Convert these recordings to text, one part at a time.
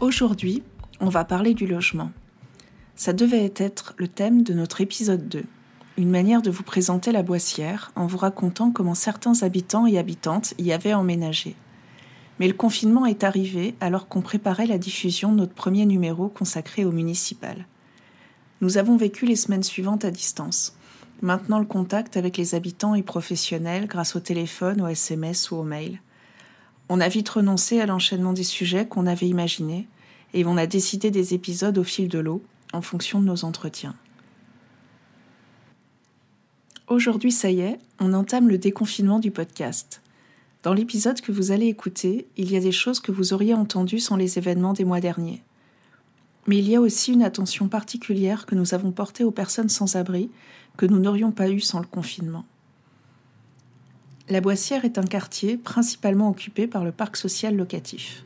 Aujourd'hui, on va parler du logement. Ça devait être le thème de notre épisode 2, une manière de vous présenter la Boissière en vous racontant comment certains habitants et habitantes y avaient emménagé. Mais le confinement est arrivé alors qu'on préparait la diffusion de notre premier numéro consacré au municipal. Nous avons vécu les semaines suivantes à distance, maintenant le contact avec les habitants et professionnels grâce au téléphone, au SMS ou au mail. On a vite renoncé à l'enchaînement des sujets qu'on avait imaginés et on a décidé des épisodes au fil de l'eau en fonction de nos entretiens. Aujourd'hui, ça y est, on entame le déconfinement du podcast. Dans l'épisode que vous allez écouter, il y a des choses que vous auriez entendues sans les événements des mois derniers. Mais il y a aussi une attention particulière que nous avons portée aux personnes sans abri que nous n'aurions pas eu sans le confinement. La Boissière est un quartier principalement occupé par le parc social locatif.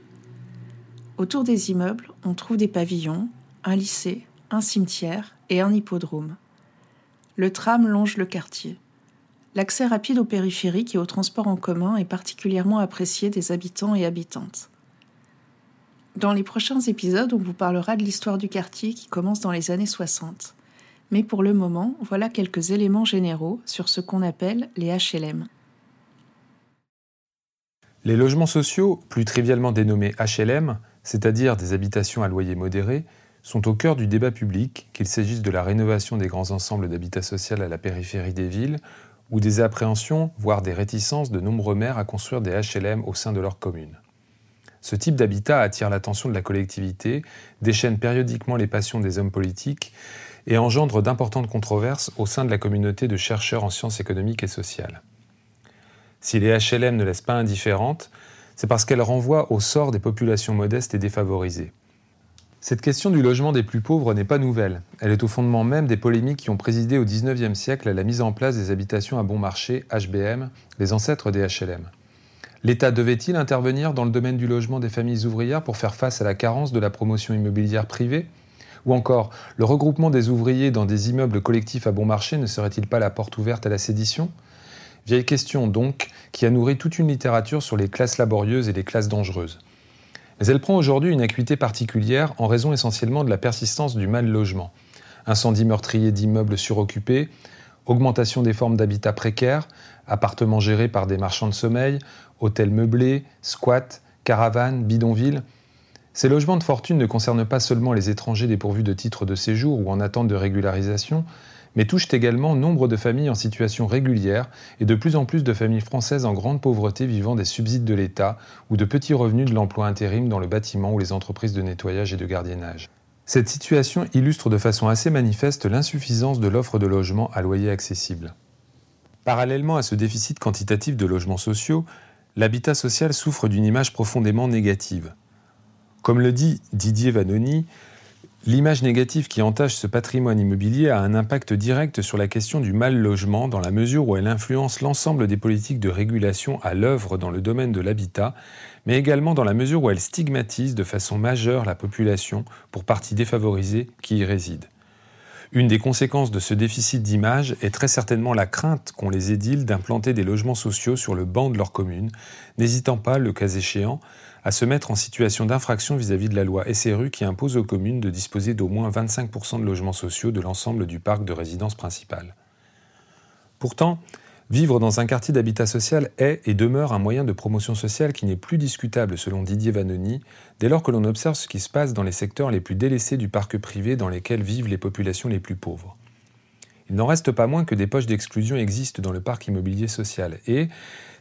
Autour des immeubles, on trouve des pavillons, un lycée, un cimetière et un hippodrome. Le tram longe le quartier. L'accès rapide au périphérique et au transport en commun est particulièrement apprécié des habitants et habitantes. Dans les prochains épisodes, on vous parlera de l'histoire du quartier qui commence dans les années 60. Mais pour le moment, voilà quelques éléments généraux sur ce qu'on appelle les HLM. Les logements sociaux, plus trivialement dénommés HLM, c'est-à-dire des habitations à loyer modéré, sont au cœur du débat public, qu'il s'agisse de la rénovation des grands ensembles d'habitat social à la périphérie des villes, ou des appréhensions, voire des réticences de nombreux maires à construire des HLM au sein de leur commune. Ce type d'habitat attire l'attention de la collectivité, déchaîne périodiquement les passions des hommes politiques et engendre d'importantes controverses au sein de la communauté de chercheurs en sciences économiques et sociales. Si les HLM ne laissent pas indifférentes, c'est parce qu'elles renvoient au sort des populations modestes et défavorisées. Cette question du logement des plus pauvres n'est pas nouvelle. Elle est au fondement même des polémiques qui ont présidé au XIXe siècle à la mise en place des habitations à bon marché, HBM, les ancêtres des HLM. L'État devait-il intervenir dans le domaine du logement des familles ouvrières pour faire face à la carence de la promotion immobilière privée? Ou encore, le regroupement des ouvriers dans des immeubles collectifs à bon marché ne serait-il pas la porte ouverte à la sédition? Vieille question donc, qui a nourri toute une littérature sur les classes laborieuses et les classes dangereuses. Mais elle prend aujourd'hui une acuité particulière en raison essentiellement de la persistance du mal logement. Incendie meurtrier d'immeubles suroccupés, augmentation des formes d'habitat précaires, appartements gérés par des marchands de sommeil, hôtels meublés, squats, caravanes, bidonvilles. Ces logements de fortune ne concernent pas seulement les étrangers dépourvus de titres de séjour ou en attente de régularisation, mais touchent également nombre de familles en situation régulière et de plus en plus de familles françaises en grande pauvreté vivant des subsides de l'État ou de petits revenus de l'emploi intérim dans le bâtiment ou les entreprises de nettoyage et de gardiennage. Cette situation illustre de façon assez manifeste l'insuffisance de l'offre de logements à loyer accessible. Parallèlement à ce déficit quantitatif de logements sociaux, l'habitat social souffre d'une image profondément négative. Comme le dit Didier Vanoni, L'image négative qui entache ce patrimoine immobilier a un impact direct sur la question du mal logement dans la mesure où elle influence l'ensemble des politiques de régulation à l'œuvre dans le domaine de l'habitat, mais également dans la mesure où elle stigmatise de façon majeure la population, pour partie défavorisée, qui y réside. Une des conséquences de ce déficit d'image est très certainement la crainte qu'ont les édiles d'implanter des logements sociaux sur le banc de leur commune, n'hésitant pas, le cas échéant, à se mettre en situation d'infraction vis-à-vis de la loi SRU qui impose aux communes de disposer d'au moins 25% de logements sociaux de l'ensemble du parc de résidence principale. Pourtant, vivre dans un quartier d'habitat social est et demeure un moyen de promotion sociale qui n'est plus discutable selon Didier Vanoni, dès lors que l'on observe ce qui se passe dans les secteurs les plus délaissés du parc privé dans lesquels vivent les populations les plus pauvres. Il n'en reste pas moins que des poches d'exclusion existent dans le parc immobilier social et,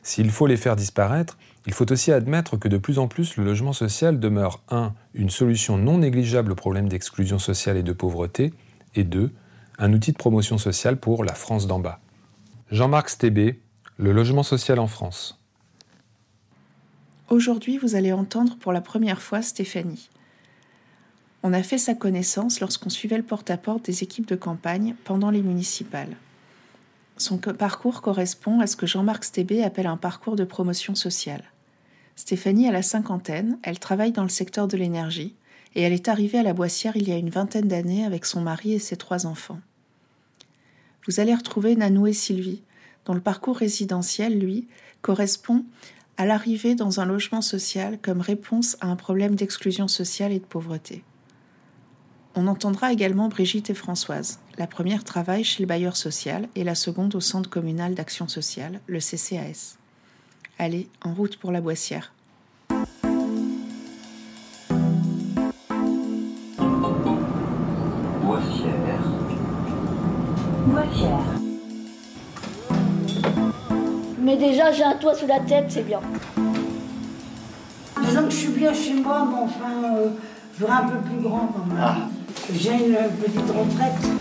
s'il faut les faire disparaître, il faut aussi admettre que de plus en plus le logement social demeure 1. une solution non négligeable au problème d'exclusion sociale et de pauvreté, et 2. un outil de promotion sociale pour la France d'en bas. Jean-Marc Stébé, Le logement social en France. Aujourd'hui, vous allez entendre pour la première fois Stéphanie. On a fait sa connaissance lorsqu'on suivait le porte-à-porte des équipes de campagne pendant les municipales. Son parcours correspond à ce que Jean-Marc Stébé appelle un parcours de promotion sociale. Stéphanie a la cinquantaine, elle travaille dans le secteur de l'énergie et elle est arrivée à la Boissière il y a une vingtaine d'années avec son mari et ses trois enfants. Vous allez retrouver Nanou et Sylvie, dont le parcours résidentiel, lui, correspond à l'arrivée dans un logement social comme réponse à un problème d'exclusion sociale et de pauvreté. On entendra également Brigitte et Françoise. La première travaille chez le bailleur social et la seconde au Centre communal d'action sociale, le CCAS. Allez, en route pour la Boissière. Mais déjà, j'ai un toit sous la tête, c'est bien. Disons que je suis bien chez moi, mais enfin, euh, je voudrais un peu plus grand quand même. J'ai une petite retraite.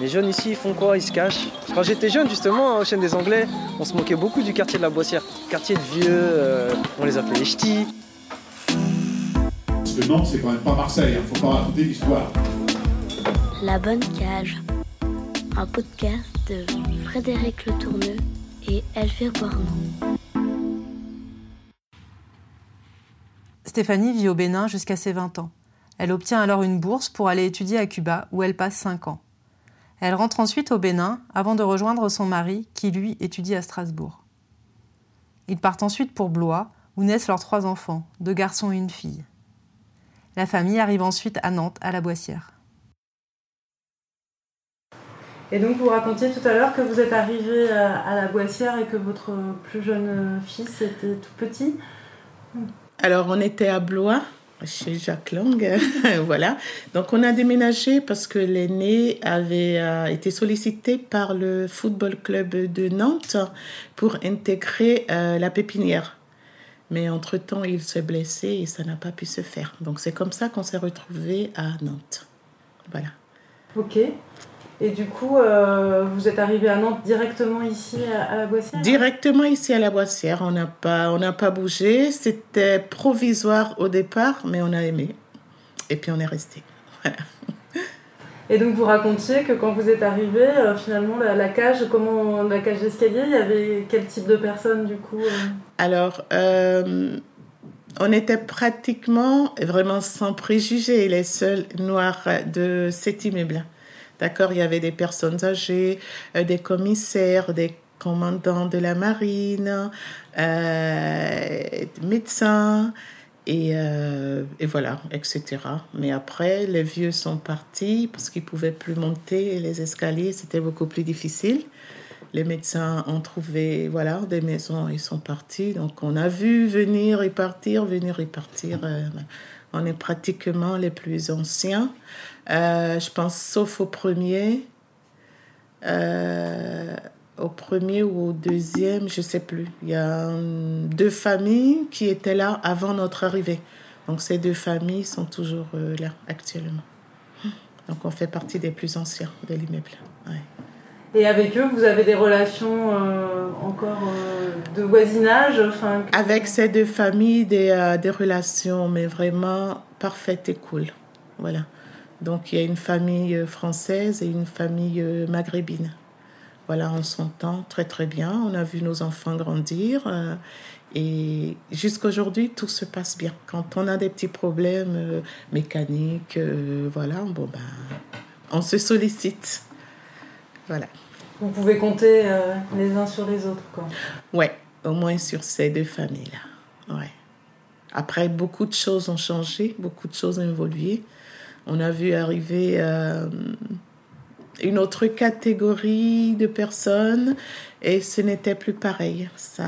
Les jeunes ici, ils font quoi? Ils se cachent? Quand j'étais jeune, justement, au chaîne des Anglais, on se moquait beaucoup du quartier de la Boissière. Quartier de vieux, euh, on les appelait les ch'tis. Parce que Nantes, c'est quand même pas Marseille, hein. faut pas raconter l'histoire. La Bonne Cage, un podcast de Frédéric Le Tourneux et Elvire Boirmont. Stéphanie vit au Bénin jusqu'à ses 20 ans. Elle obtient alors une bourse pour aller étudier à Cuba où elle passe 5 ans. Elle rentre ensuite au Bénin avant de rejoindre son mari qui, lui, étudie à Strasbourg. Ils partent ensuite pour Blois où naissent leurs trois enfants, deux garçons et une fille. La famille arrive ensuite à Nantes, à la Boissière. Et donc vous racontiez tout à l'heure que vous êtes arrivé à la Boissière et que votre plus jeune fils était tout petit. Alors on était à Blois, chez Jacques Lang, voilà. Donc on a déménagé parce que l'aîné avait euh, été sollicité par le football club de Nantes pour intégrer euh, la pépinière. Mais entre-temps, il s'est blessé et ça n'a pas pu se faire. Donc c'est comme ça qu'on s'est retrouvé à Nantes. Voilà. Ok. Et du coup, euh, vous êtes arrivé à Nantes directement ici à, à la Boissière Directement ici à la Boissière. On n'a pas, on pas bougé. C'était provisoire au départ, mais on a aimé. Et puis on est resté. Voilà. Et donc vous racontiez que quand vous êtes arrivé, euh, finalement la, la, cage, comment la cage d'escalier, il y avait quel type de personnes du coup euh? Alors, euh, on était pratiquement vraiment sans préjugés les seuls noirs de cet immeuble. D'accord, il y avait des personnes âgées, euh, des commissaires, des commandants de la marine, euh, médecins, et, euh, voilà, etc. Mais après, les vieux sont partis parce qu'ils ne pouvaient plus monter les escaliers, c'était beaucoup plus difficile. Les médecins ont trouvé voilà, des maisons, ils sont partis. Donc on a vu venir et partir, venir et partir. on est pratiquement les plus anciens. Euh, je pense sauf au premier. Euh, au premier ou au deuxième, je sais plus. Il y a deux familles qui étaient là avant notre arrivée. Donc ces deux familles sont toujours euh, là actuellement. Donc on fait partie des plus anciens de l'immeuble. Ouais. Et avec eux, vous avez des relations euh, encore euh, de voisinage enfin... Avec ces deux familles, des, des relations, mais vraiment parfaites et cool. Voilà. Donc il y a une famille française et une famille maghrébine. Voilà, on s'entend très très bien. On a vu nos enfants grandir. Euh, et jusqu'à aujourd'hui, tout se passe bien. Quand on a des petits problèmes euh, mécaniques, euh, voilà, bon ben, on se sollicite. Voilà. Vous pouvez compter les uns sur les autres, quoi. Ouais, au moins sur ces deux familles-là. Ouais. Après, beaucoup de choses ont changé, beaucoup de choses ont évolué. On a vu arriver une autre catégorie de personnes et ce n'était plus pareil. Ça,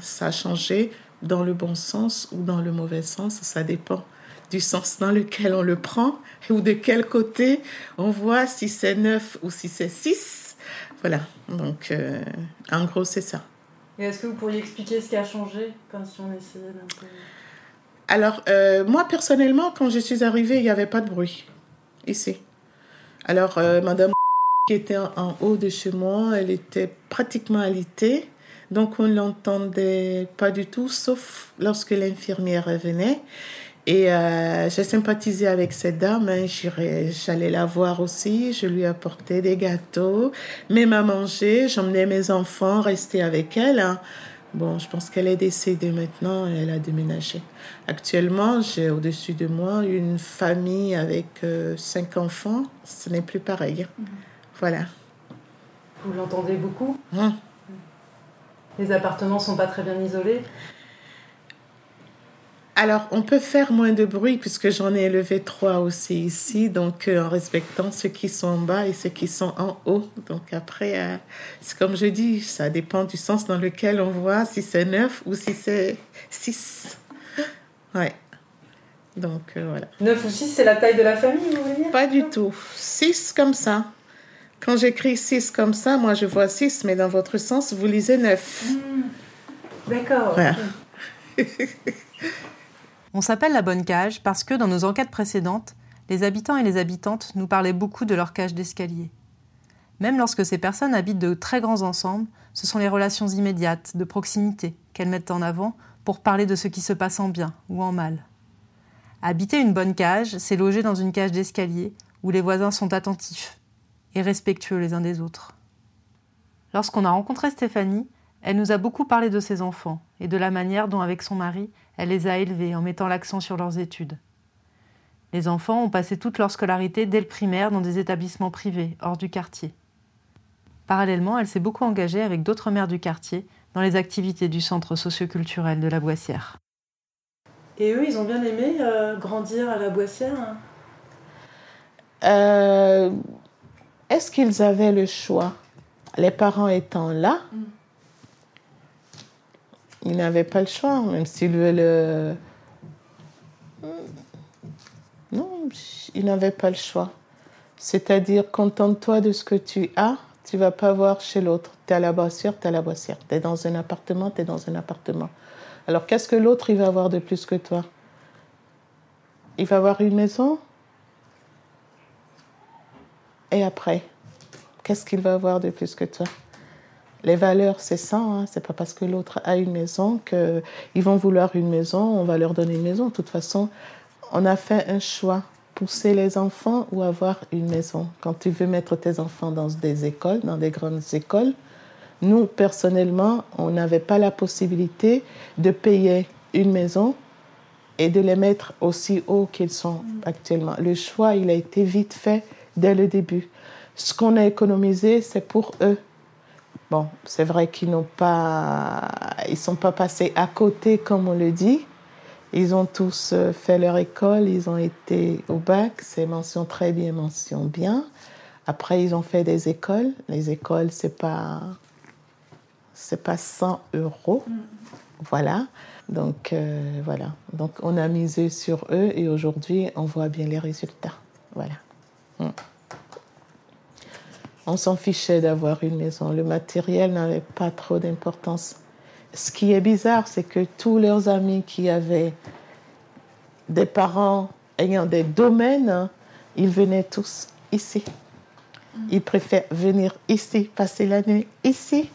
ça a changé dans le bon sens ou dans le mauvais sens, ça dépend du sens dans lequel on le prend ou de quel côté on voit si c'est neuf ou si c'est six. Voilà, donc euh, en gros c'est ça. Est-ce que vous pourriez expliquer ce qui a changé quand si on essayait d'un peu... Alors, euh, moi personnellement, quand je suis arrivée, il n'y avait pas de bruit ici. Alors, euh, Madame qui était en haut de chez moi, elle était pratiquement alitée. Donc on ne l'entendait pas du tout, sauf lorsque l'infirmière venait. Et euh, j'ai sympathisé avec cette dame. Hein. J'allais la voir aussi. Je lui apportais des gâteaux, même à manger. J'emmenais mes enfants rester avec elle. Hein. Bon, je pense qu'elle est décédée maintenant et elle a déménagé. Actuellement, j'ai au-dessus de moi une famille avec euh, cinq enfants. Ce n'est plus pareil. Mm -hmm. Voilà. Vous l'entendez beaucoup? Hum. Les appartements sont pas très bien isolés? Alors, on peut faire moins de bruit puisque j'en ai élevé trois aussi ici, donc euh, en respectant ceux qui sont en bas et ceux qui sont en haut. Donc après, euh, c'est comme je dis, ça dépend du sens dans lequel on voit, si c'est neuf ou si c'est six. Ouais. Donc euh, voilà. 9 ou 6, c'est la taille de la famille, vous voulez dire? Pas du tout. Six comme ça. Quand j'écris six comme ça, moi je vois six, mais dans votre sens, vous lisez neuf. D'accord. Voilà. On s'appelle la bonne cage parce que dans nos enquêtes précédentes, les habitants et les habitantes nous parlaient beaucoup de leur cage d'escalier. Même lorsque ces personnes habitent de très grands ensembles, ce sont les relations immédiates, de proximité, qu'elles mettent en avant pour parler de ce qui se passe en bien ou en mal. Habiter une bonne cage, c'est loger dans une cage d'escalier où les voisins sont attentifs et respectueux les uns des autres. Lorsqu'on a rencontré Stéphanie, elle nous a beaucoup parlé de ses enfants et de la manière dont, avec son mari, elle les a élevés en mettant l'accent sur leurs études. Les enfants ont passé toute leur scolarité dès le primaire dans des établissements privés, hors du quartier. Parallèlement, elle s'est beaucoup engagée avec d'autres mères du quartier dans les activités du centre socioculturel de la Boissière. Et eux, ils ont bien aimé euh, grandir à la Boissière hein? Euh, Est-ce qu'ils avaient le choix? Les parents étant là, ils n'avaient pas le choix, même s'ils veulent. euh, Non, ils n'avaient pas le choix. C'est-à-dire, contente-toi de ce que tu as, tu vas pas voir chez l'autre. Tu es à la boissière, tu es à la boissière. Tu es dans un appartement, tu es dans un appartement. Alors, qu'est-ce que l'autre, il va avoir de plus que toi? Il va avoir une maison? Et après Qu'est-ce qu'il va avoir de plus que toi? Les valeurs, c'est ça. Hein? C'est pas parce que l'autre a une maison qu'ils vont vouloir une maison, on va leur donner une maison. De toute façon, on a fait un choix. Pousser les enfants ou avoir une maison. Quand tu veux mettre tes enfants dans des écoles, dans des grandes écoles, nous, personnellement, on n'avait pas la possibilité de payer une maison et de les mettre aussi haut qu'ils sont actuellement. Le choix, il a été vite fait dès le début. Ce qu'on a économisé, c'est pour eux. Bon, c'est vrai qu'ils n'ont pas, ils sont pas passés à côté, comme on le dit. Ils ont tous euh, fait leur école, ils ont été au bac, c'est mention très bien, mention bien. Après, ils ont fait des écoles. Les écoles, c'est pas, c'est pas 100 euros. Voilà. Donc, euh, voilà. Donc, on a misé sur eux et aujourd'hui, on voit bien les résultats. Voilà. Mm. On s'en fichait d'avoir une maison. Le matériel n'avait pas trop d'importance. Ce qui est bizarre, c'est que tous leurs amis qui avaient des parents ayant des domaines, ils venaient tous ici. Ils préfèrent venir ici, passer la nuit ici,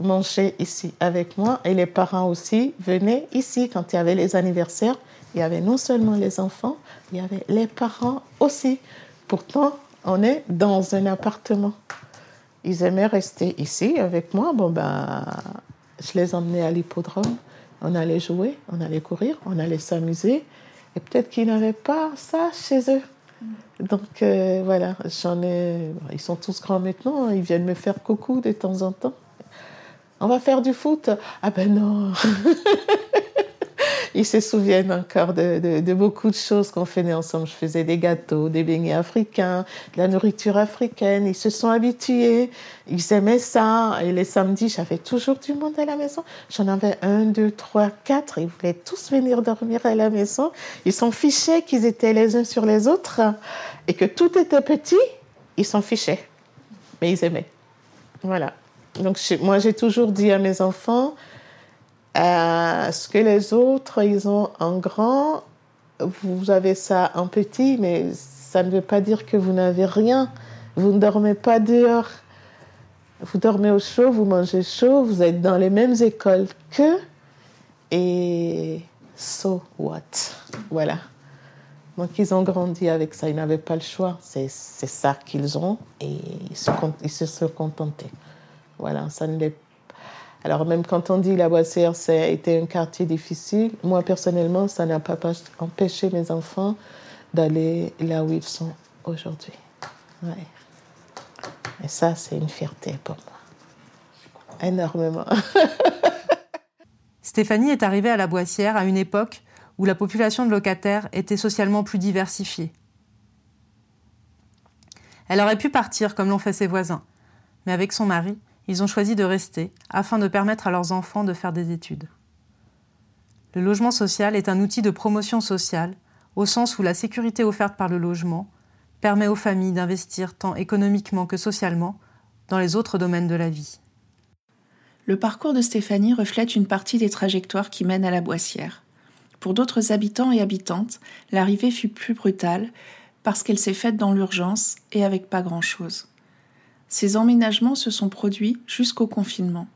manger ici avec moi. Et les parents aussi venaient ici quand il y avait les anniversaires. Il y avait non seulement les enfants, il y avait les parents aussi. Pourtant, on est dans un appartement. Ils aimaient rester ici avec moi. Bon, ben, je les emmenais à l'hippodrome. On allait jouer, on allait courir, on allait s'amuser. Et peut-être qu'ils n'avaient pas ça chez eux. Donc euh, voilà, j'en ai. Ils sont tous grands maintenant, ils viennent me faire coucou de temps en temps. On va faire du foot Ah ben non Ils se souviennent encore de, beaucoup de choses qu'on faisait ensemble. Je faisais des gâteaux, des beignets africains, de la nourriture africaine. Ils se sont habitués, ils aimaient ça. Et les samedis, j'avais toujours du monde à la maison. J'en avais un, deux, trois, quatre. Ils voulaient tous venir dormir à la maison. Ils s'en fichaient qu'ils étaient les uns sur les autres et que tout était petit. Ils s'en fichaient. Mais ils aimaient. Voilà. Donc, moi, j'ai toujours dit à mes enfants, euh, ce que les autres, ils ont en grand, vous avez ça en petit, mais ça ne veut pas dire que vous n'avez rien. Vous ne dormez pas dehors. Vous dormez au chaud, vous mangez chaud, vous êtes dans les mêmes écoles qu'eux. Et so what? Voilà. Donc, ils ont grandi avec ça. Ils n'avaient pas le choix. C'est ça qu'ils ont et ils se, ils se sont contentés. Voilà, ça ne les alors même quand on dit la Boissière, ça a été un quartier difficile, moi personnellement, ça n'a pas empêché mes enfants d'aller là où ils sont aujourd'hui. Ouais. Et ça, c'est une fierté pour moi. Énormément. Stéphanie est arrivée à la Boissière à une époque où la population de locataires était socialement plus diversifiée. Elle aurait pu partir comme l'ont fait ses voisins, mais avec son mari, ils ont choisi de rester afin de permettre à leurs enfants de faire des études. Le logement social est un outil de promotion sociale, au sens où la sécurité offerte par le logement permet aux familles d'investir tant économiquement que socialement dans les autres domaines de la vie. Le parcours de Stéphanie reflète une partie des trajectoires qui mènent à la Boissière. Pour d'autres habitants et habitantes, l'arrivée fut plus brutale parce qu'elle s'est faite dans l'urgence et avec pas grand-chose. Ces emménagements se sont produits jusqu'au confinement.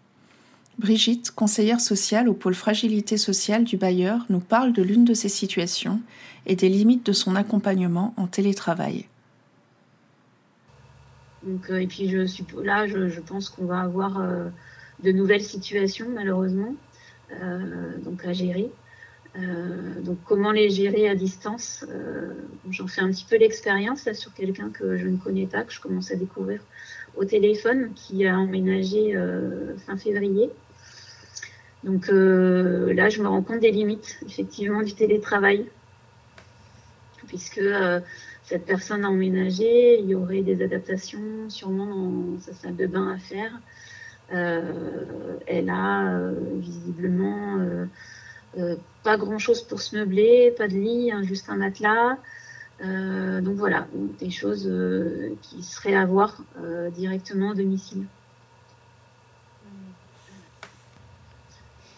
Brigitte, conseillère sociale au pôle fragilité sociale du bailleur, nous parle de l'une de ces situations et des limites de son accompagnement en télétravail. Donc, euh, et puis je suis là, je, pense qu'on va avoir euh, de nouvelles situations malheureusement, euh, donc à gérer. donc comment les gérer à distance J'en fais un petit peu l'expérience là sur quelqu'un que je ne connais pas, que je commence à découvrir au téléphone, qui a emménagé fin février. Donc là, je me rends compte des limites effectivement du télétravail, puisque cette personne a emménagé, il y aurait des adaptations sûrement dans sa salle de bain à faire. Euh, elle a euh, visiblement euh, pas grand chose pour se meubler, pas de lit, hein, juste un matelas. Donc voilà, des choses qui seraient à voir directement au domicile.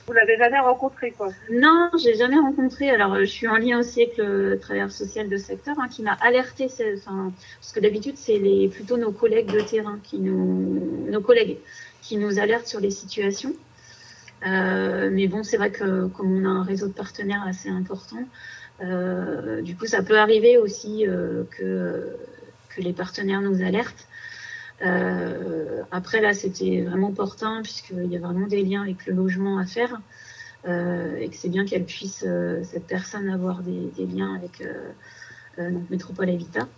Vous l'avez jamais rencontré, quoi Non, j'ai jamais rencontré. Alors, euh, je suis en lien aussi avec le travailleur social de secteur hein, qui m'a alerté. Enfin, parce que d'habitude, c'est les, plutôt nos collègues de terrain qui nous, nos collègues qui nous alertent sur les situations. Euh, mais bon, c'est vrai que comme on a un réseau de partenaires assez important, euh, du coup, ça peut arriver aussi que, que les partenaires nous alertent. Euh, après, là, c'était vraiment opportun puisqu'il y a vraiment des liens avec le logement à faire euh, et que c'est bien qu'elle puisse, euh, cette personne, avoir des, liens avec donc Métropole Habitat.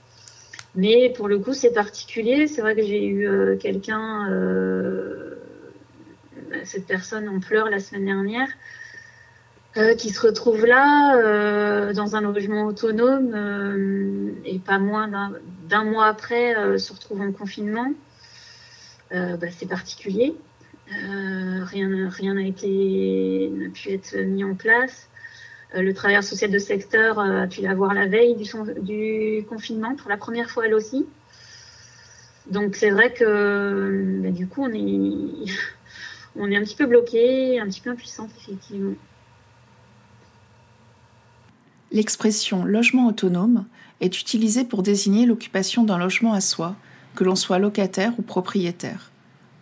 Mais pour le coup, c'est particulier. C'est vrai que j'ai eu quelqu'un, cette personne en pleurs la semaine dernière, qui se retrouve là dans un logement autonome et pas moins d'un mois après se retrouve en confinement. Bah, c'est particulier. rien n'a été n'a pu être mis en place. le travailleur social de secteur a pu l'avoir la veille du, confinement pour la première fois elle aussi. Donc c'est vrai que bah, du coup on est on est un petit peu bloqué, un petit peu impuissante effectivement. L'expression logement autonome est utilisée pour désigner l'occupation d'un logement à soi, que l'on soit locataire ou propriétaire.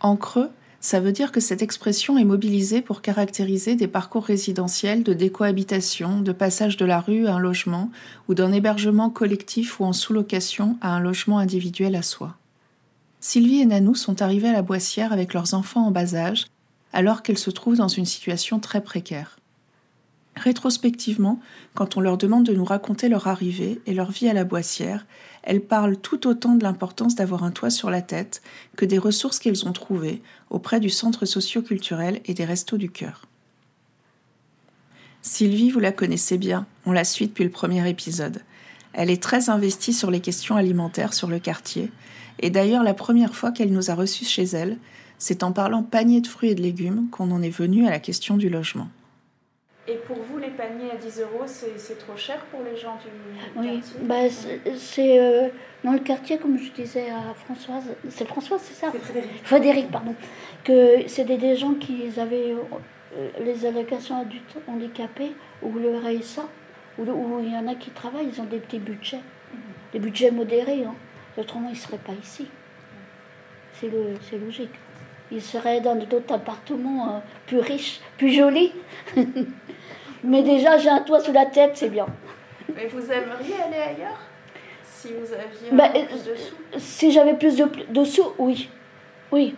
En creux, ça veut dire que cette expression est mobilisée pour caractériser des parcours résidentiels de décohabitation, de passage de la rue à un logement ou d'un hébergement collectif ou en sous-location à un logement individuel à soi. Sylvie et Nanou sont arrivées à la Boissière avec leurs enfants en bas âge, alors qu'elles se trouvent dans une situation très précaire. Rétrospectivement, quand on leur demande de nous raconter leur arrivée et leur vie à la Boissière, elles parlent tout autant de l'importance d'avoir un toit sur la tête que des ressources qu'elles ont trouvées auprès du centre socio-culturel et des restos du cœur. Sylvie, vous la connaissez bien, on la suit depuis le premier épisode. Elle est très investie sur les questions alimentaires sur le quartier, et d'ailleurs la première fois qu'elle nous a reçus chez elle, c'est en parlant panier de fruits et de légumes qu'on en est venu à la question du logement. Et pour vous, les paniers à 10 euros, c'est trop cher pour les gens du, oui, quartier? bah, c'est euh, dans le quartier, comme je disais à Françoise, c'est Françoise, c'est ça? Frédéric. pardon. Que c'était des gens qui avaient euh, les allocations adultes handicapés ou le RSA, où, il y en a qui travaillent, ils ont des petits budgets, mhm. des budgets modérés. Hein. Autrement, ils ne seraient pas ici. C'est logique. Ils seraient dans d'autres appartements euh, plus riches, plus jolis. Mais déjà, j'ai un toit sous la tête, c'est bien. Mais vous aimeriez aller ailleurs Si vous aviez bah, plus de sous? Si j'avais plus de, sous, oui. Oui.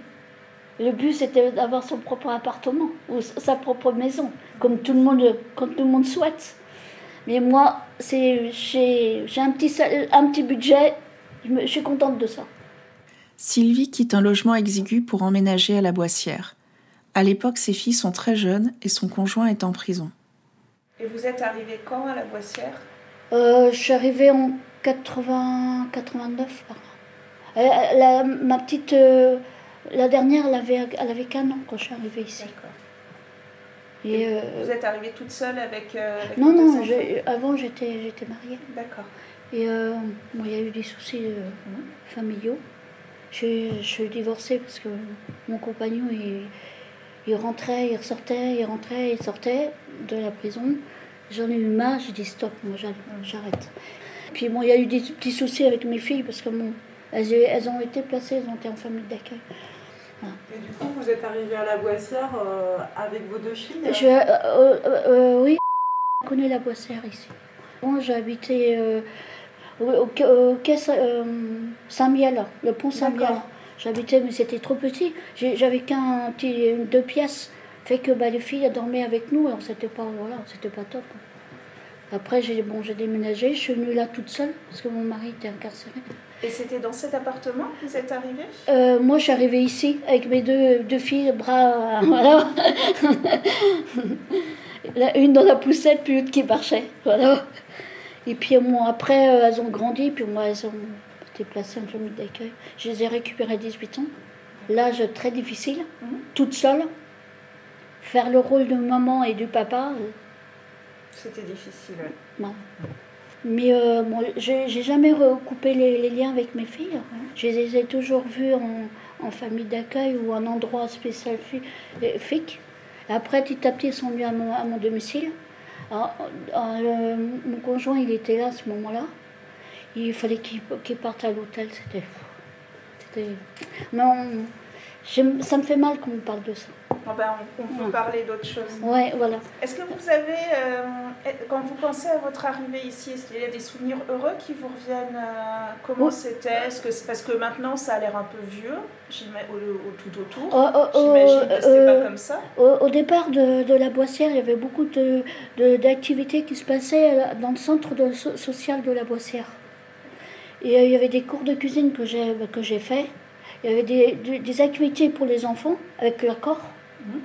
Le but, c'était d'avoir son propre appartement ou sa propre maison, comme tout le monde, comme tout le monde souhaite. Mais moi, j'ai un petit, un petit budget, je suis contente de ça. Sylvie quitte un logement exigu pour emménager à la Boissière. À l'époque, ses filles sont très jeunes et son conjoint est en prison. Et vous êtes arrivée quand à la Boissière? Euh, Je suis arrivée en 80, 89 par là. Euh, la, ma petite, euh, la dernière, elle avait, elle avait qu'un an quand je suis arrivée ici. Et, et vous êtes arrivée toute seule avec, avec Non, non, avant j'étais, j'étais mariée. D'accord. Et bon, il y a eu des soucis familiaux. Je, je, suis divorcée parce que mon compagnon, il, il rentrait, il ressortait, il rentrait, il sortait de la prison. J'en ai eu marre, j'ai dit stop, moi j'arrête. Puis bon, il y a eu des petits soucis avec mes filles parce que bon, elles, elles ont été placées, elles ont été en famille d'accueil. Et du coup, vous êtes arrivée à la Boissière euh, avec vos deux filles je, euh, euh, Oui, je connais la Boissière ici. Bon, j'ai habité au, au, quai Saint-Miel, le pont Saint-Miel. J'habitais, mais c'était trop petit. J'avais qu'un petit, deux pièces. Fait que bah, les filles dormaient avec nous, alors c'était pas, voilà, c'était pas top. Après, j'ai bon, déménagé, je suis venue là toute seule, parce que mon mari était incarcéré. Et c'était dans cet appartement que vous êtes arrivée? Euh, Moi, je suis arrivée ici, avec mes deux, deux filles, bras, voilà. une dans la poussette, puis une qui marchait, voilà. Et puis, bon, après, euh, elles ont grandi, puis moi, elles ont placée en famille d'accueil. Je les ai récupérées à 18 ans. L'âge très difficile, mhm. toute seule. Faire le rôle de maman et du papa. Euh, C'était difficile, Mais euh, bon, j'ai jamais recoupé les, liens avec mes filles. Je les ai toujours vues en, famille d'accueil ou en endroit spécial FIC. Après, petit à petit, ils sont venus à mon, à mon domicile. Euh, mon conjoint, il était là à ce moment-là. Il fallait qu'il qu parte à l'hôtel, c'était fou. Non, ça me fait mal qu'on me parle de ça. ben, on, peut parler d'autre chose. Ouais, voilà. Est-ce que vous avez, euh, quand vous pensez à votre arrivée ici, est-ce qu'il y a des souvenirs heureux qui vous reviennent euh, Comment c'était? Est-ce que c'est parce que maintenant ça a l'air un peu vieux, au, au, tout autour oh, oh, oh, J'imagine que c'était pas euh, comme ça. Au, départ de, de, la Boissière, il y avait beaucoup d'activités de, qui se passaient dans le centre de, social de la Boissière. Et euh, il y avait des cours de cuisine que j'ai, que j'ai fait. Il y avait des, des, activités pour les enfants avec leur corps, mhm.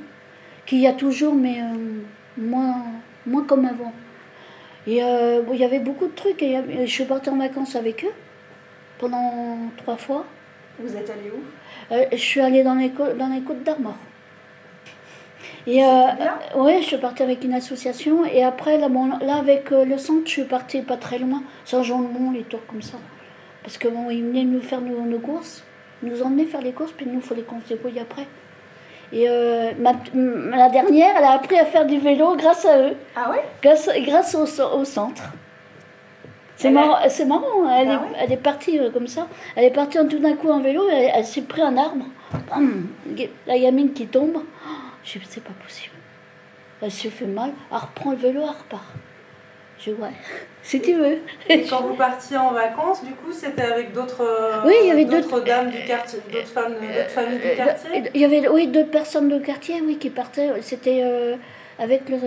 qu'il y a toujours, mais euh, moins, moins comme avant. Et euh, il y avait beaucoup de trucs. Et, je suis partie en vacances avec eux pendant trois fois. Vous êtes allée où? Je suis allée dans les, dans les côtes d'Armor. Et euh, ouais, je suis partie avec une association et après là, bon, là avec le centre, je suis partie pas très loin, Saint-Jean-de-Mont, les tours comme ça. Parce que bon, ils venaient nous faire nos, courses, nous emmener faire les courses, puis nous, il fallait qu'on se débrouille après. Et euh, la dernière, elle a appris à faire du vélo grâce à eux. Ah ouais? Grâce, grâce au, centre. C'est marrant, c'est marrant, elle, ah est, elle est partie euh, comme ça. Elle est partie tout d'un coup en vélo, elle, elle s'est pris un arbre. La gamine qui tombe. Je sais c'est pas possible. Elle se fait mal, elle reprend le vélo, elle repart. Je ouais, si tu veux. Et quand vous partiez en vacances, du coup, c'était avec d'autres oui, il y avait d'autres dames du quartier, d'autres femmes, d'autres familles du quartier? Il y avait oui, deux personnes du quartier oui, qui partaient. C'était euh, avec le,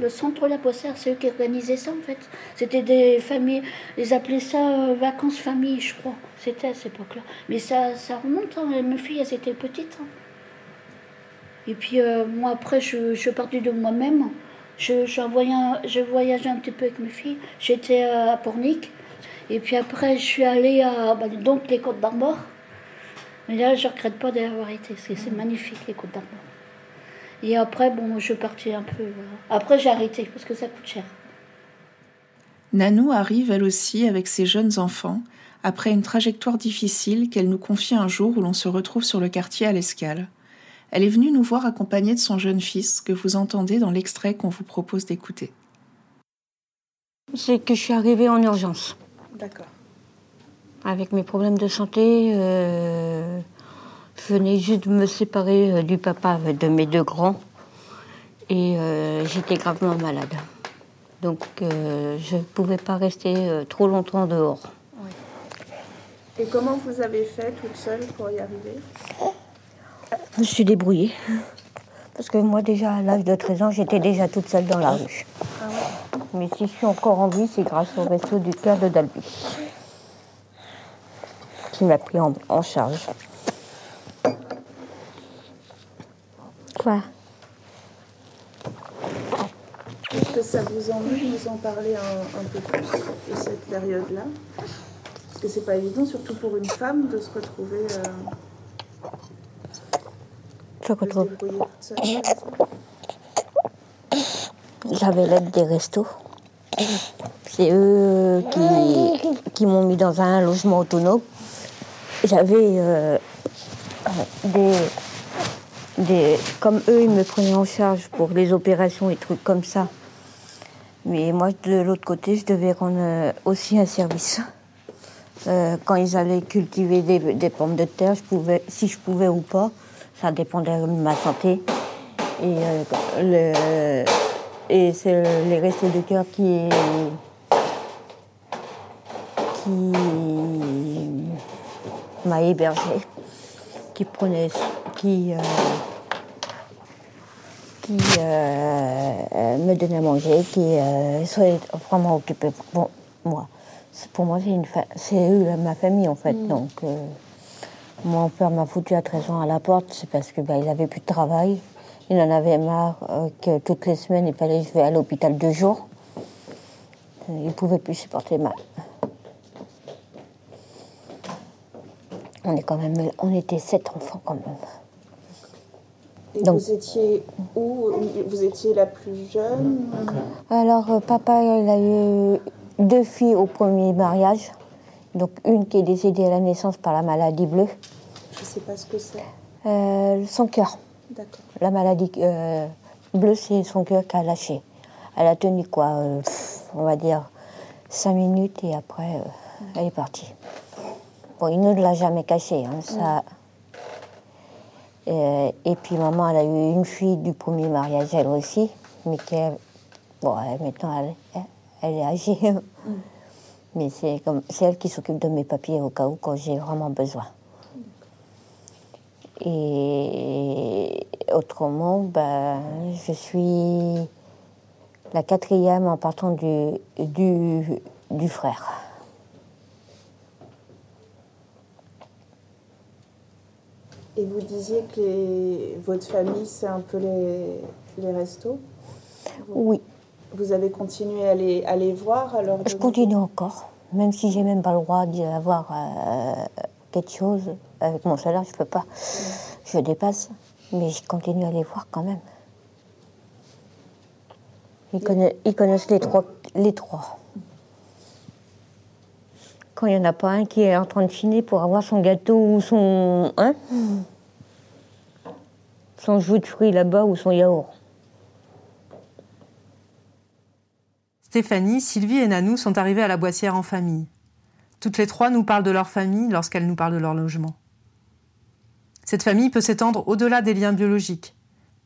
le, centre La Poissère, c'est eux qui organisaient ça en fait. C'était des familles, ils appelaient ça euh, vacances famille, je crois. C'était à cette époque-là. Mais ça, ça remonte, hein. mes filles, elles étaient petites. Hein. Et puis euh, moi, après, je, je suis partie de moi-même. Je, je, voyageais un petit peu avec mes filles. J'étais à Pornic. Et puis après, je suis allée à bah, donc les Côtes d'Armor. Mais là, je ne regrette pas d'avoir été, parce que c'est magnifique, les Côtes d'Armor. Et après, bon, je partie un peu. Après, j'ai arrêté, parce que ça coûte cher. Nanou arrive, elle aussi, avec ses jeunes enfants, après une trajectoire difficile qu'elle nous confie un jour où l'on se retrouve sur le quartier à l'Escale. Elle est venue nous voir accompagnée de son jeune fils que vous entendez dans l'extrait qu'on vous propose d'écouter. C'est que je suis arrivée en urgence. D'accord. Avec mes problèmes de santé, euh, je venais juste de me séparer euh, du papa de mes deux grands et euh, j'étais gravement malade. Donc je ne pouvais pas rester trop longtemps dehors. Et comment vous avez fait toute seule pour y arriver? Je me suis débrouillée. Parce que moi, déjà, à l'âge de 13 ans, j'étais déjà toute seule dans la rue. Ah Mais si je suis encore en vie, c'est grâce au resto du cœur de Dalby. qui m'a pris en, en charge. Quoi? Est-ce que ça vous ennuie de nous en parler un, un peu plus de cette période-là? Parce que c'est pas évident, surtout pour une femme, de se retrouver. Euh, J'avais l'aide des restos. C'est eux qui, qui m'ont mis dans un logement autonome. J'avais euh, des, des. Comme eux, ils me prenaient en charge pour les opérations et trucs comme ça. Mais moi, de l'autre côté, je devais rendre euh, aussi un service. Euh, quand ils allaient cultiver des, des pommes de terre, je pouvais, si je pouvais ou pas, ça dépendait de ma santé. Et, euh, le- et c'est les restos de cœur qui, qui m'a hébergé, qui prenait, qui, euh, qui euh, me donnait à manger, qui soient vraiment occupé pour moi. C'est- Pour moi, c'est une fa- c'est eux, ma famille en fait. Donc, euh, mon père m'a foutu à 13 ans à la porte, c'est parce que bah, il avait plus de travail. Il en avait marre euh, que toutes les semaines, il fallait que je vais à l'hôpital deux jours. Euh, Il pouvait plus supporter ma. On est quand même, on était sept enfants quand même. Et Donc- vous étiez où? Vous étiez la plus jeune? Alors, euh, papa, il a eu deux filles au premier mariage. Donc, une qui est décédée à la naissance par la maladie bleue, Je sais pas ce que c'est. euh, son cœur. D'accord. La maladie euh, bleue, c'est son cœur qui a lâché. Elle a tenu quoi euh, On va dire cinq minutes et après, elle est partie. Bon, il ne l'a jamais caché. hein, ça. Et puis maman, elle a eu une fille du premier mariage, elle aussi, mais qui est- bon, maintenant, elle, elle- elle est âgée. Mais c'est comme c'est elle qui s'occupe de mes papiers au cas où quand j'ai vraiment besoin. Et autrement, ben, je suis la quatrième en partant du, du, du frère. Et vous disiez que les- votre famille, c'est un peu les, les restos? Oui, Vous avez continué à les, à les voir alors je continue encore, même si j'ai même pas le droit d'avoir euh, quelque chose avec mon salaire, je peux pas. Je dépasse, mais je continue à les voir quand même. Ils, conna- ils connaissent les trois, les trois. Quand il n'y en a pas un qui est en train de chiner pour avoir son gâteau ou son. Hein? Son jus de fruits là-bas ou son yaourt. Stéphanie, Sylvie et Nanou sont arrivées à la Boissière en famille. Toutes les trois nous parlent de leur famille lorsqu'elles nous parlent de leur logement. Cette famille peut s'étendre au-delà des liens biologiques,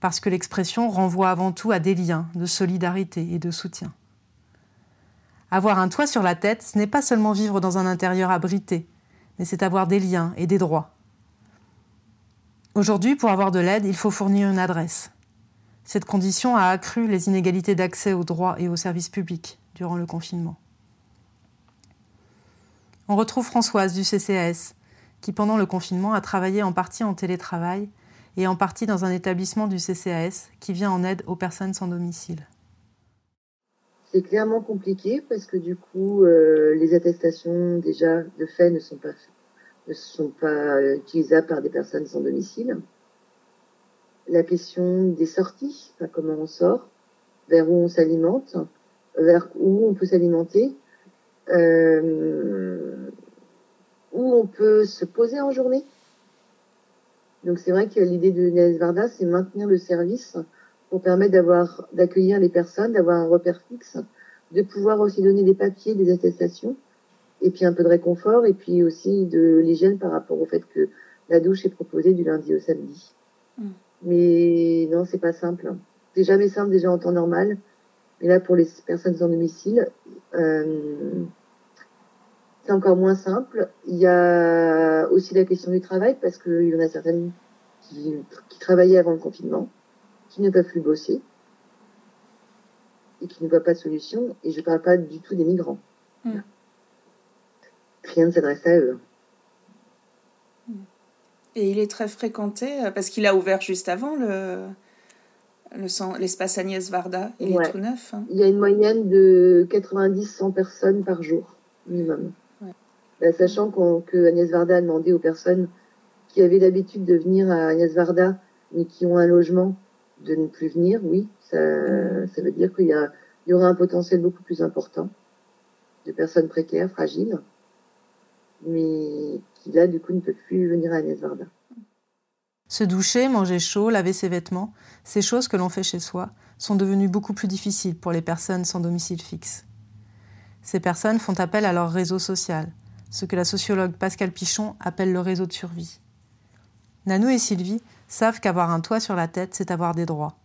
parce que l'expression renvoie avant tout à des liens de solidarité et de soutien. Avoir un toit sur la tête, ce n'est pas seulement vivre dans un intérieur abrité, mais c'est avoir des liens et des droits. Aujourd'hui, pour avoir de l'aide, il faut fournir une adresse. Cette condition a accru les inégalités d'accès aux droits et aux services publics durant le confinement. On retrouve Françoise du CCAS, qui pendant le confinement a travaillé en partie en télétravail et en partie dans un établissement du CCAS qui vient en aide aux personnes sans domicile. C'est clairement compliqué parce que du coup, euh, les attestations déjà de fait ne sont pas, euh, utilisables par des personnes sans domicile. La question des sorties, comment on sort, vers où on s'alimente, vers où on peut s'alimenter, euh, où on peut se poser en journée. Donc c'est vrai que l'idée de Nels Varda, c'est maintenir le service pour permettre d'avoir, d'accueillir les personnes, d'avoir un repère fixe, de pouvoir aussi donner des papiers, des attestations, et puis un peu de réconfort, et puis aussi de l'hygiène par rapport au fait que la douche est proposée du lundi au samedi. Mais non, c'est pas simple. C'est jamais simple déjà en temps normal. Mais là, pour les personnes sans domicile, euh, c'est encore moins simple. Il y a aussi la question du travail, parce qu'il y en a certaines qui, qui travaillaient avant le confinement, qui ne peuvent plus bosser et qui ne voient pas de solution. Et je ne parle pas du tout des migrants. Mm. Rien ne s'adresse à eux. Et il est très fréquenté euh, parce qu'il a ouvert juste avant le l'espace Agnès Varda. Il est tout neuf. Hein. Il y a une moyenne de 90-100 personnes par jour, minimum. Bah, sachant que Agnès Varda a demandé aux personnes qui avaient l'habitude de venir à Agnès Varda, mais qui ont un logement, de ne plus venir, oui. Ça, mm. ça veut dire qu'il y, y aura un potentiel beaucoup plus important de personnes précaires, fragiles, mais qui là, du coup, ne peuvent plus venir à Agnès. Se doucher, manger chaud, laver ses vêtements, ces choses que l'on fait chez soi, sont devenues beaucoup plus difficiles pour les personnes sans domicile fixe. Ces personnes font appel à leur réseau social, ce que la sociologue Pascal Pichon appelle le réseau de survie. Nanou et Sylvie savent qu'avoir un toit sur la tête, c'est avoir des droits.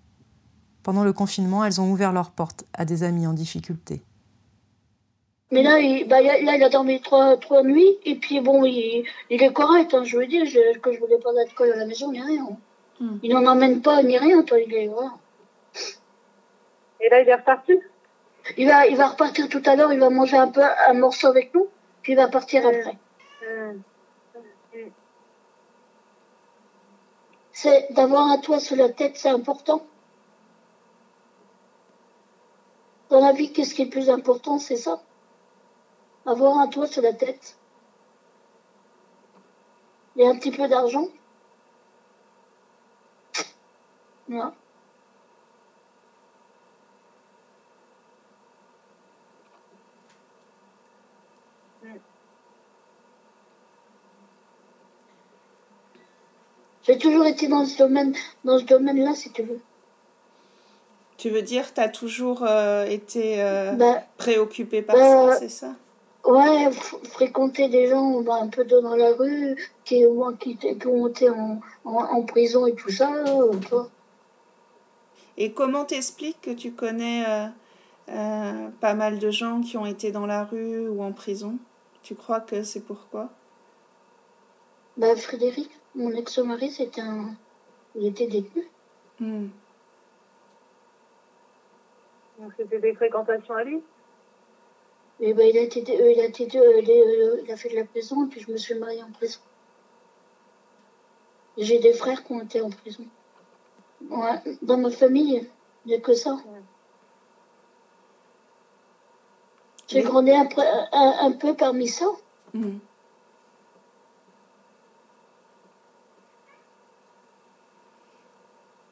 Pendant le confinement, elles ont ouvert leurs portes à des amis en difficulté. Mais là, il, bah, là, il a dormi trois, trois nuits, et puis bon, il, il est correct, hein, je veux dire, je, que je voulais pas d'alcool à la maison, ni rien. Hmm. Il n'en emmène pas, ni rien, toi, il est, voilà. Et là, il est reparti? Il va, il va repartir tout à l'heure, il va manger un peu, un morceau avec nous, puis il va partir après. Hmm. C'est d'avoir un toit sur la tête, c'est important? Dans la vie, qu'est-ce qui est le plus important, c'est ça? Avoir un toit sur la tête et un petit peu d'argent. Voilà. J'ai toujours été dans ce domaine, dans ce domaine-là, si tu veux. Tu veux dire, tu as toujours euh, été euh, bah, préoccupé par ça, bah, c'est ça? Ouais, fréquenter des gens bah, un peu dans la rue, qui, qui, qui ont été en, en, prison et tout ça. Euh, et comment t'expliques que tu connais euh, euh, pas mal de gens qui ont été dans la rue ou en prison? Tu crois que c'est pourquoi? Bah Frédéric, mon ex-mari, c'était un... il était détenu. Hmm. Donc c'était des fréquentations à lui? Et ben, il, a été, euh, il, a été, euh, euh, il a fait de la prison et puis je me suis mariée en prison. J'ai des frères qui ont été en prison. Ouais, dans ma famille, il n'y a que ça. J'ai grandi un, un, un, peu parmi ça. Mmh.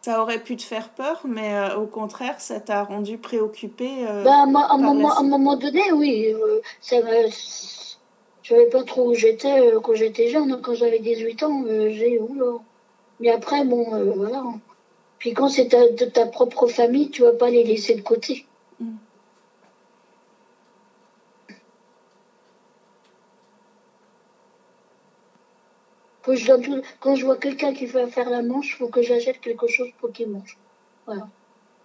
Ça aurait pu te faire peur, mais euh, au contraire, ça t'a rendu préoccupé. Euh, bah, à, un moment, un moment, donné, oui. Euh, ça je savais pas trop où j'étais quand j'étais jeune. Quand j'avais 18 ans, j'ai oula. Mais après, bon, voilà. Puis quand c'est de ta propre famille, tu vas pas les laisser de côté. Je quand je vois quelqu'un qui veut faire la manche, il faut que j'achète quelque chose pour qu'il mange. Voilà.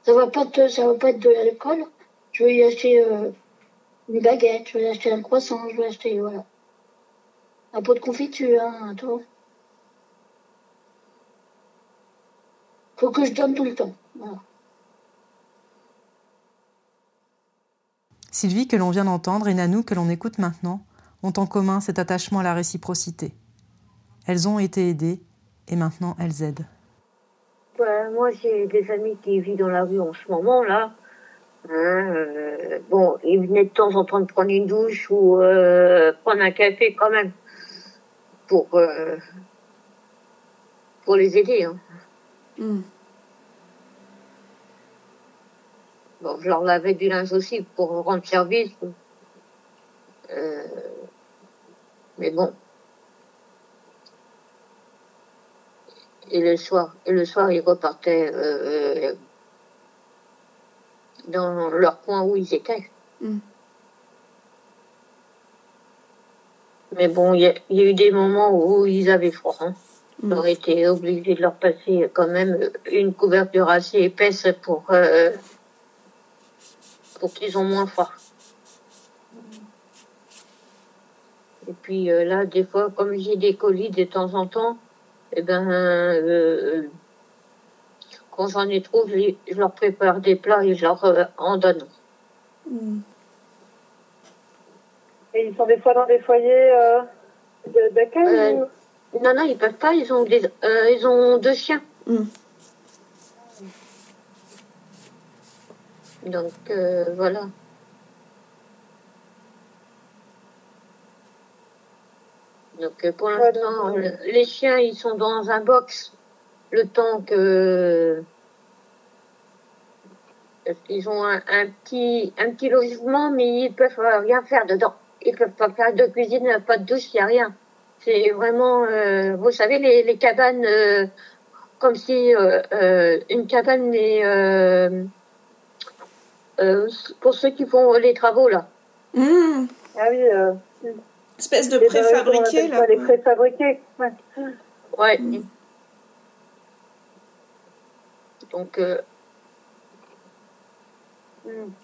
Ça va pas ça va pas être de l'alcool. Je vais y acheter euh, une baguette, je vais y acheter un croissant, je vais acheter voilà. Un pot de confiture, hein, un. Faut que je donne tout le temps. Sylvie, que l'on vient d'entendre, et Nanou, que l'on écoute maintenant, ont en commun cet attachement à la réciprocité. Elles ont été aidées et maintenant elles aident. moi, j'ai des amis qui vivent dans la rue en ce moment, là. Hein, euh, bon, ils venaient de temps en temps de prendre une douche ou euh, prendre un café quand même pour, euh, pour les aider. Hein. Hmm. Bon, je leur lavais du linge aussi pour rendre service. mais bon, et le soir, et le soir ils repartaient euh, dans leur coin où ils étaient. Mm. Mais bon, il y, a eu des moments où ils avaient froid. Hein. Mm. Ils été obligés de leur passer quand même une couverture assez épaisse pour, euh, pour qu'ils ont moins froid. Et puis euh, là, des fois, comme j'ai des colis de temps en temps, eh ben, euh, quand j'en ai trop, je, leur prépare des plats et je leur euh, en donne. Hmm. Et ils sont des fois dans des foyers euh, d'accueil Non, non, ils peuvent pas. Ils ont, des, euh, ils ont deux chiens. Hmm. Donc, euh, voilà. Donc, euh, pour l'instant, le- les chiens, ils sont dans un box le temps que. Qu'ils ont un, un petit, un petit logement, mais ils peuvent euh, rien faire dedans. Ils peuvent pas faire de cuisine, pas de douche, il n'y a rien. C'est vraiment, euh, vous savez, les, les cabanes, euh, comme si euh, euh, une cabane, mais euh, euh, pour ceux qui font les travaux, là. Hmm. Ah oui, euh, Espèce de les- préfabriqué, on appelle là. Les préfabriqués, ouais. Ouais. Donc, euh,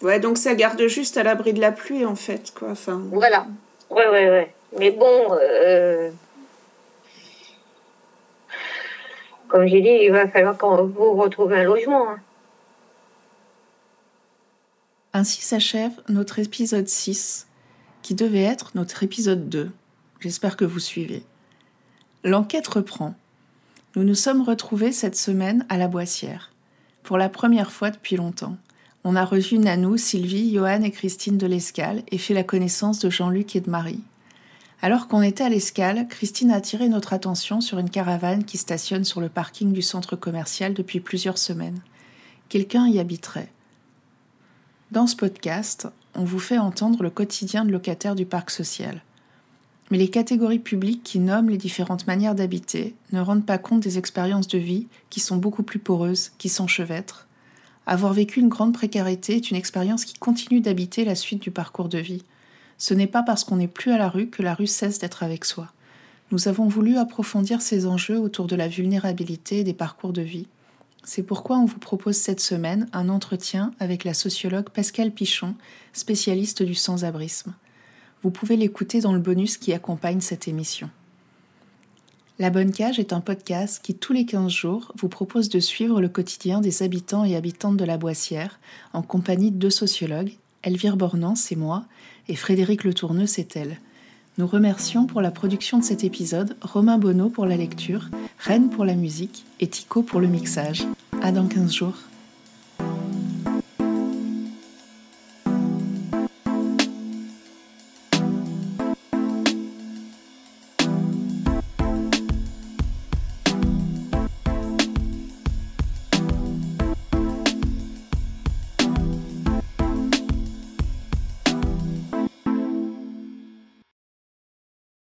Ouais, donc ça garde juste à l'abri de la pluie, en fait, quoi. Enfin, Voilà. Ouais, ouais, ouais. Mais bon, euh, comme j'ai dit, il va falloir qu'on vous retrouve un logement. hein. Ainsi s'achève notre épisode 6, devait être notre épisode 2. J'espère que vous suivez. L'enquête reprend. Nous nous sommes retrouvés cette semaine à la Boissière. Pour la première fois depuis longtemps. On a revu Nanou, Sylvie, Johan et Christine de l'Escale et fait la connaissance de Jean-Luc et de Marie. Alors qu'on était à l'Escale, Christine a attiré notre attention sur une caravane qui stationne sur le parking du centre commercial depuis plusieurs semaines. Quelqu'un y habiterait. Dans ce podcast, on vous fait entendre le quotidien de locataires du parc social. Mais les catégories publiques qui nomment les différentes manières d'habiter ne rendent pas compte des expériences de vie qui sont beaucoup plus poreuses, qui s'enchevêtrent. Avoir vécu une grande précarité est une expérience qui continue d'habiter la suite du parcours de vie. Ce n'est pas parce qu'on n'est plus à la rue que la rue cesse d'être avec soi. Nous avons voulu approfondir ces enjeux autour de la vulnérabilité des parcours de vie. C'est pourquoi on vous propose cette semaine un entretien avec la sociologue Pascale Pichon, spécialiste du sans-abrisme. Vous pouvez l'écouter dans le bonus qui accompagne cette émission. La Bonne Cage est un podcast qui, tous les 15 jours, vous propose de suivre le quotidien des habitants et habitantes de la Boissière en compagnie de deux sociologues, Elvire Bornan, c'est moi, et Frédéric Le Tourneux, c'est elle. Nous remercions pour la production de cet épisode Romain Bonneau pour la lecture, Rennes pour la musique et Tico pour le mixage. À dans 15 jours.